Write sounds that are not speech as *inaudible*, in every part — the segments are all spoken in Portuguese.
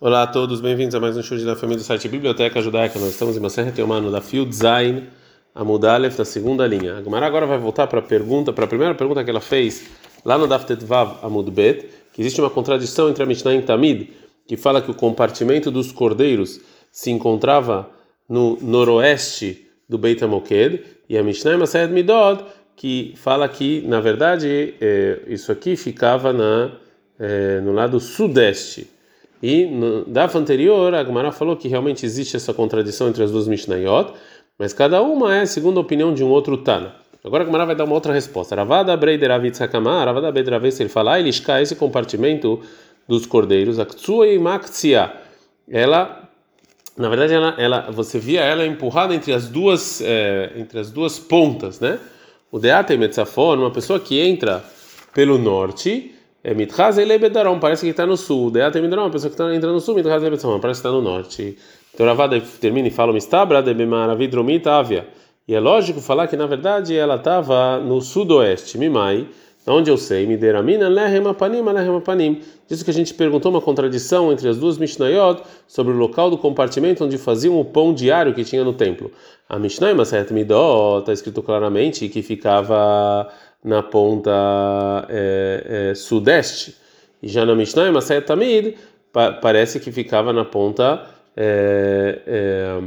Olá a todos, bem-vindos a mais um show da família do site Biblioteca Judaica. Nós estamos em uma serra teomano da Field Zain, a Mudalef, da segunda linha. A Gumara agora vai voltar para a pergunta, para a primeira pergunta que ela fez lá no Daftet Vav Amudbet, que existe uma contradição entre a Mishnah e Tamid, que fala que o compartimento dos cordeiros se encontrava no noroeste do Beit HaMoked, e a Mishnah Masayed Midod, que fala que, na verdade, é, isso aqui ficava na, é, no lado sudeste. E no DAF anterior, a Gemara falou que realmente existe essa contradição entre as duas Mishnayot, mas cada uma é segundo a opinião de um outro Tana. Agora a Gemara vai dar uma outra resposta. Ravada Breider Avitzakama, Ravada Breider ele fala, ele esse compartimento dos cordeiros, Aktsua e Maktia. Ela, na verdade, ela, ela, você via ela empurrada entre as duas, é, entre as duas pontas, né? O Deata e Metzafon, uma pessoa que entra pelo norte, é Mitraz ele bedarom, parece que está no sul. Deata Midarom, uma pessoa que está entrando no sul, Mitraz ele bedarom, parece que está no norte. Então Ravada termina e fala, Mistabra de Bemaravidromit Avia. E é lógico falar que na verdade ela estava no sudoeste, Mimai, onde eu sei, Mideramina Lehem Apanim, Lehem Apanim. Disso que a gente perguntou uma contradição entre as duas Mishnayot sobre o local do compartimento onde faziam o pão diário que tinha no templo. A Mishnah Maset Midot está escrito claramente que ficava na ponta é, é, sudeste. E já na Mishnah, Maset Tamid, pa parece que ficava na ponta é, é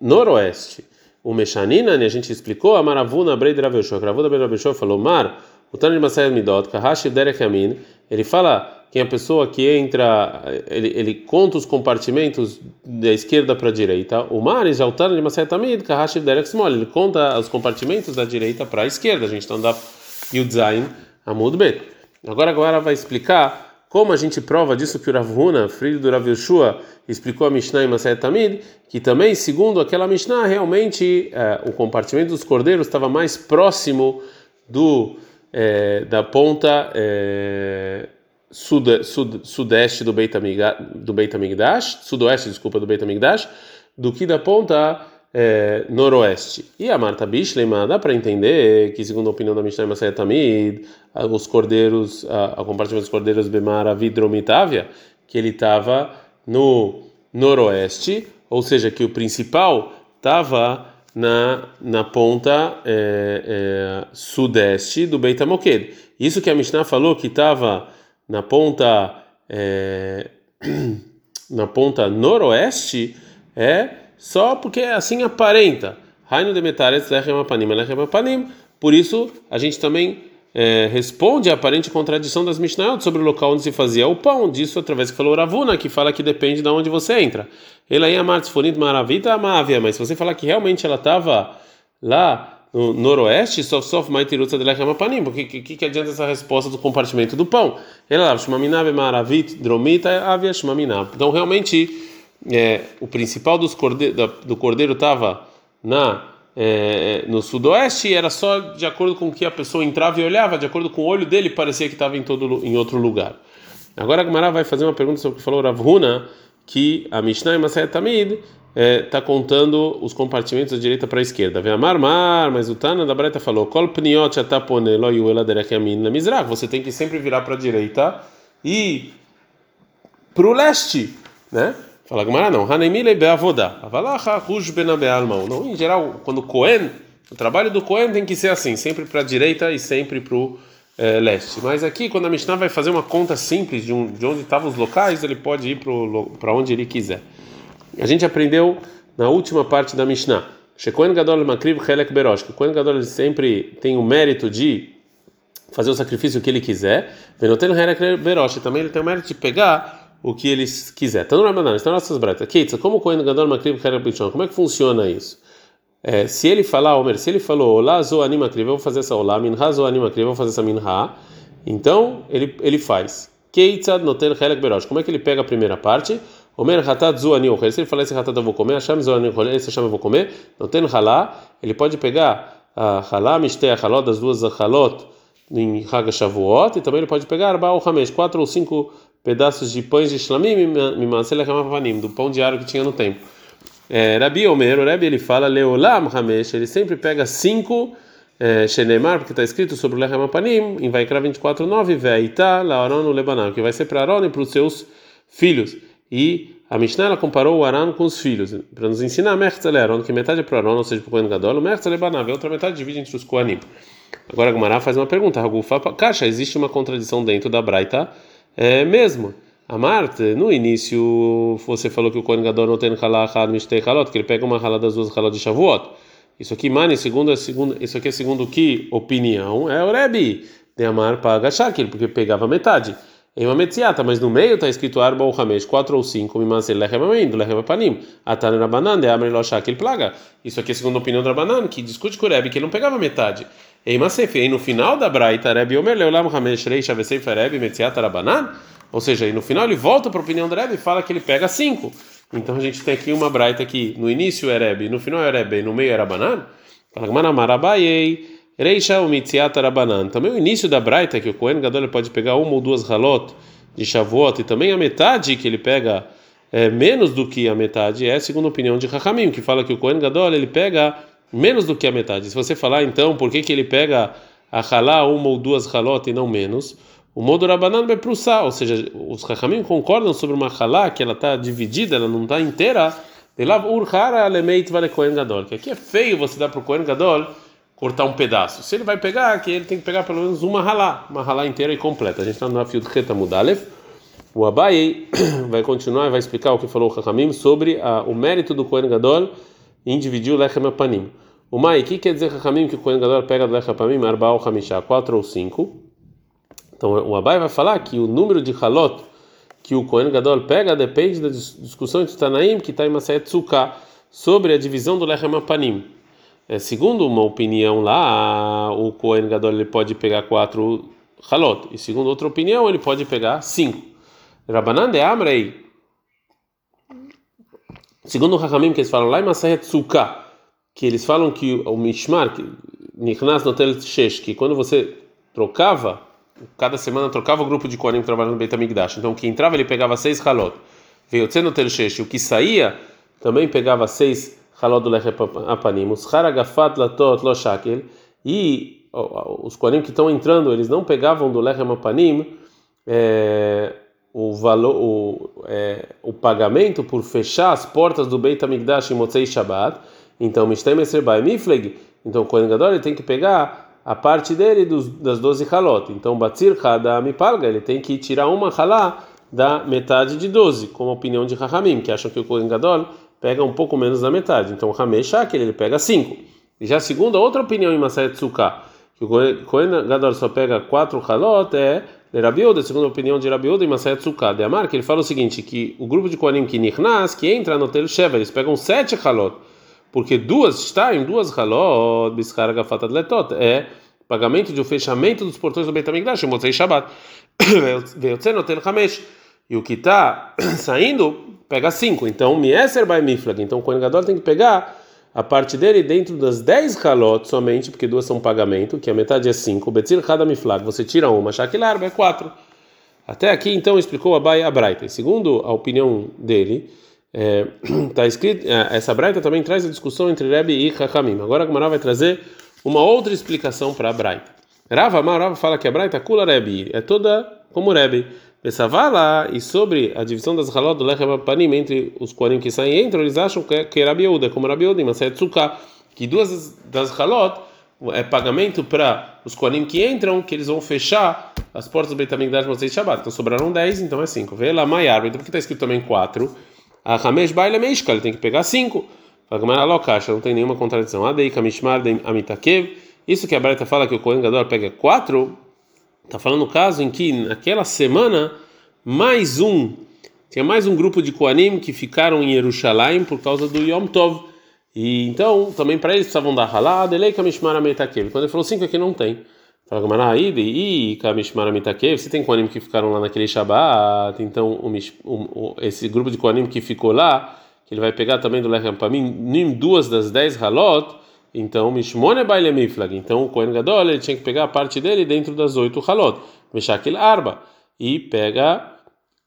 noroeste. O Meshanina, a gente explicou, a Maravuna Brei de Raveshua, a Ravuna Brei de Raveshua falou, Mar, o Tânia de Maset Midot, Kahashi Derek Yamin, ele fala que a pessoa que entra, ele, ele conta os compartimentos da esquerda para a direita. O Mar, já o Tânia de Maset Tamid, Kahashi Derek Small, ele conta os compartimentos da direita para a esquerda. A gente está andando Yudzain Amud Bet. Agora, agora vai explicar como a gente prova disso que o Rav Huna, filho do Rav Yeshua, explicou a Mishnah em Maset Tamid, que também, segundo aquela Mishnah, realmente é, o compartimento dos cordeiros estava mais próximo do é, da ponta é, sud, sud, sudeste do Beit, do Beit Amigdash, sudoeste, desculpa, do Beit Amigdash, do que da ponta é, noroeste. E a Marta Bishlema dá para entender que, segundo a opinião da Mishnah Masaya Tamid, os cordeiros, a, a compartimento dos cordeiros Bemara Vidromitávia, que ele estava no noroeste, ou seja, que o principal estava na, na ponta é, é, sudeste do Beit HaMoked. Isso que a Mishnah falou que estava na ponta é, *clears throat* na ponta noroeste é só porque assim aparenta. Raino de. Por isso, a gente também é, responde a aparente contradição das Mishnayot sobre o local onde se fazia o pão. Disso através que falou Ravuna, que fala que depende de onde você entra. Ela ia Martzfonit Maravita Amavia, mas se você falar que realmente ela estava lá no noroeste, sof sof maitirutza de lechem apanim, que, que, que adianta essa resposta do compartimento do pão? Ela lá, shmaminav maravit dromita avia shmaminav. Então realmente é, o principal dos do cordeiro estava na é, no sudoeste e era só de acordo com que a pessoa entrava e olhava, de acordo com o olho dele, parecia que estava em todo em outro lugar. Agora a vai fazer uma pergunta sobre o que falou Rav Huna, que a Mishnah e Masaya Tamid está é, contando os compartimentos da direita para a esquerda. Vem Amar Mar, mas o Tana da Breta falou: Kol. Você tem que sempre virar para a direita e para o leste, né? Fala Gamara, não. Hanemile beavodá. Avalacha ruj benabealmão. Não, em geral, quando Cohen, o trabalho do Cohen tem que ser assim, sempre para a direita e sempre para o é, leste. Mas aqui, quando a Mishnah vai fazer uma conta simples de, um, de onde estavam os locais, ele pode ir para onde ele quiser. A gente aprendeu na última parte da Mishnah. Shekohen Gadol Makriv Helek Berosh. Que o Kohen Gadol sempre tem o mérito de fazer o sacrifício que ele quiser. Venoten Helek Berosh. Também ele tem o mérito de pegar o que eles quiser. Tá no Ramadan, está nas nossas bretas. Keitza, como o Kohen Gadol Makriv Kerabichon, como é que funciona isso? É, se ele falar, Omer, se ele falou, Olá, zo anima kriv, eu vou fazer essa Olá, Minha zo anima kriv, eu vou fazer essa Minha, então ele, ele faz. Keitzad notel helek berosh. Como é que ele pega a primeira parte? Omer hatat zo ani Se ele falar esse hatat eu vou comer, Hashem zo ani esse eu vou comer, noten halá, ele pode pegar a halá, mishtei a halot, das duas halot, em Haga Shavuot, e também ele pode pegar Baal Hamesh, quatro ou cinco pedaços de pães de shlamim, do pão diário que tinha no tempo. É, Rabi Omer, o Rabi ele fala Leolam Hamesh, ele sempre pega cinco é, Shenemar, porque está escrito sobre o Lechem Apanim, em Vaikra 24:9, Veita Laoron no Lebanon, que vai ser para Aaron e para os seus filhos. E a Mishnah ela comparou o Aran com os filhos, para nos ensinar Mertzel Aaron, que metade é para Aron, ou seja, para o Kohen Gadol, o Mertzel é Banav, a outra metade divide entre os Kohanim. Agora a Gumara faz uma pergunta, Ragufa, Caixa, existe uma contradição dentro da Braita é, mesmo. A Marte, no início, você falou que o Kohen Gadol não tem halá achad mishtei halot, que ele pega uma halá das duas halot de Shavuot. Isso aqui, Mani, segundo, segundo, isso aqui é segundo que opinião? É o Rebbe de Amar paga Shakil, porque pegava metade. Em uma metziata, mas no meio está escrito arba ou hamesh, quatro ou cinco, mimasel lechem amim, lechem panim, atan rabanan, de amri lo shakil plaga. Isso aqui é segundo a opinião do Rabanan, que discute com o Rebbe, que ele não pegava metade. Em Masef, e no final da Braita, Rebbe Omer leulam hamesh rei shavesei Rebbe metziata rabanan, ou seja, e no final ele volta para a opinião do Rebbe e fala que ele pega cinco. Então a gente tem aqui uma Braita que no início é Rebbe, no final é Rebbe, no meio é Rabanan. Fala, Marabayei. Reisha umitziat arabanan. Também o início da Braita, que o Kohen Gadol pode pegar uma ou duas halot de Shavuot, e também a metade que ele pega é, menos do que a metade, é segundo a opinião de Hakamim, que fala que o Kohen Gadol ele pega menos do que a metade. Se você falar então por que, que ele pega a halá uma ou duas halot e não menos, o modo Rabanan vai prussar, ou seja, os Hakamim concordam sobre uma halá que ela está dividida, ela não está inteira. Que aqui é feio você dar para o Kohen Gadol cortar um pedaço. Se ele vai pegar, que ele tem que pegar pelo menos uma ralá, uma ralá inteira e completa. A gente está no fio de Reta Mudalev. O Abai *coughs* vai continuar e vai explicar o que falou o Hakamim sobre a, o mérito do Kohen Gadol em dividir o Lechem Apanim. O Mai, que quer dizer Hakamim que o Kohen Gadol pega do Lechem Apanim, Arba ou Hamishá, quatro ou cinco? Então o Abai vai falar que o número de halot que o Kohen Gadol pega depende da discussão entre Tanaim, que está em Masayet Tzukah, sobre a divisão do Lechem Apanim. É, segundo uma opinião lá, o Kohen Gadol ele pode pegar quatro halot. E segundo outra opinião, ele pode pegar cinco. Rabanan de Amrei. Segundo o Rahamim, que eles falam lá em Masahet Sukkah, que eles falam que o Mishmar, que Nichnas Notel Shesh, que quando você trocava, cada semana trocava o grupo de Kohanim trabalhando no Beit HaMikdash. Então, o que entrava, ele pegava seis halot. Veio o Tel Shesh, o que saía, também pegava seis halot do lechem apanim, os haragafat latot lo shakel, e os koanim que estão entrando, eles não pegavam do lechem apanim é, o valor, o, é, o pagamento por fechar as portas do Beit HaMikdash em Motzei Shabbat, então Mishtem Esrebai Mifleg, então o Kohen Gadol ele tem que pegar a parte dele dos, das 12 halot, então Batzir Hada Mipalga, ele tem que tirar uma halá da metade de 12, como a opinião de Rahamim, que acham que o Kohen Gadol pega um pouco menos da metade. Então, o Hamei Shakel, ele pega 5. E já segundo a outra opinião em Masayet que o Kohen Gadol só pega 4 halot, é de Rabiuda, segundo a opinião de Rabiuda em Masayet Tzuka, de Amar, que ele fala o seguinte, que o grupo de Kohanim que Nirnas, que entra no Tel Sheva, eles pegam 7 halot, porque duas, está em duas halot, biscarga fatat letot, é pagamento de um fechamento dos portões do Beit HaMikdash, Motzei Shabbat, *coughs* veio no Tel Hamesh, e o que está *coughs* saindo pega 5. Então, Mieser by Miflag. Então, o Kohen Gadol tem que pegar a parte dele dentro das 10 halot somente, porque duas são pagamento, que a metade é 5. Betzir cada Miflag. Você tira uma, Shakilarba é 4. Até aqui, então, explicou a Baia Braita. Segundo a opinião dele, é, *clears throat* tá escrito, é, essa Braita também traz a discussão entre Rebbe e Hakamim. Agora a Gemara vai trazer uma outra explicação para a Braita. Rava Rava fala que a Braita Kula Rebbe é toda como Rebbe. Pesavala e sobre a divisão das halot do lechem panim entre os koanim que saem e entram, eles acham que, que é Rabiuda, como Rabiuda, mas é Tzukah, que duas das halot é pagamento para os koanim que entram, que eles vão fechar as portas do Beit HaMikdash Motzei Shabbat. Então sobraram 10, então é 5. Vê lá Maiar, então por que está escrito também 4? A Hamesh Baile Meishka, ele tem que pegar 5. Fala Lokasha, não tem nenhuma contradição. Adei Kamishmar Amitakev. Isso que a Breta fala que o Kohen Gadol pega 4 Está falando o caso em que naquela semana mais um tinha mais um grupo de Koanim que ficaram em Jerusalém por causa do Yom Tov. E então também para eles precisavam dar halá, delei kamishmara metakev. Quando ele falou cinco aqui não tem. Fala Gamara e kamishmara metakev. Se tem Koanim que ficaram lá naquele Shabbat, então esse grupo de Koanim que ficou lá, que ele vai pegar também do Lechem Pamim, duas das dez halot então, Mishmone Baile Miflag. Então, o Kohen Gadol ele tinha que pegar a parte dele dentro das oito halot. Meshakil Arba. E pega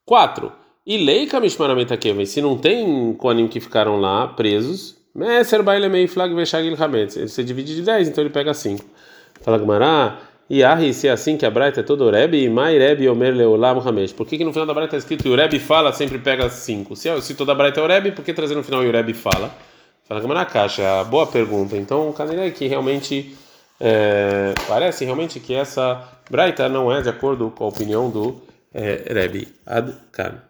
quatro. E Leika Mishmaramenta Kevin. Se não tem Kohanim que ficaram lá presos, Meser Baile Miflag Meshakil Hametz. Ele se divide de dez, então ele pega cinco. Fala Gmará. E Ahi, se é assim que a Braita é todo Rebbe, e Mai Rebbe Omer Leolam Hamesh. Por que, que no final da Braita está escrito e o Rebbe fala, sempre pega cinco? Se, se toda a Braita é o Rebbe, por que trazer no final e o Rebbe fala? Fala na caixa, é boa pergunta. Então, o Caniré que realmente é, parece realmente que essa Braita não é de acordo com a opinião do é, Rebbe Ad Kan.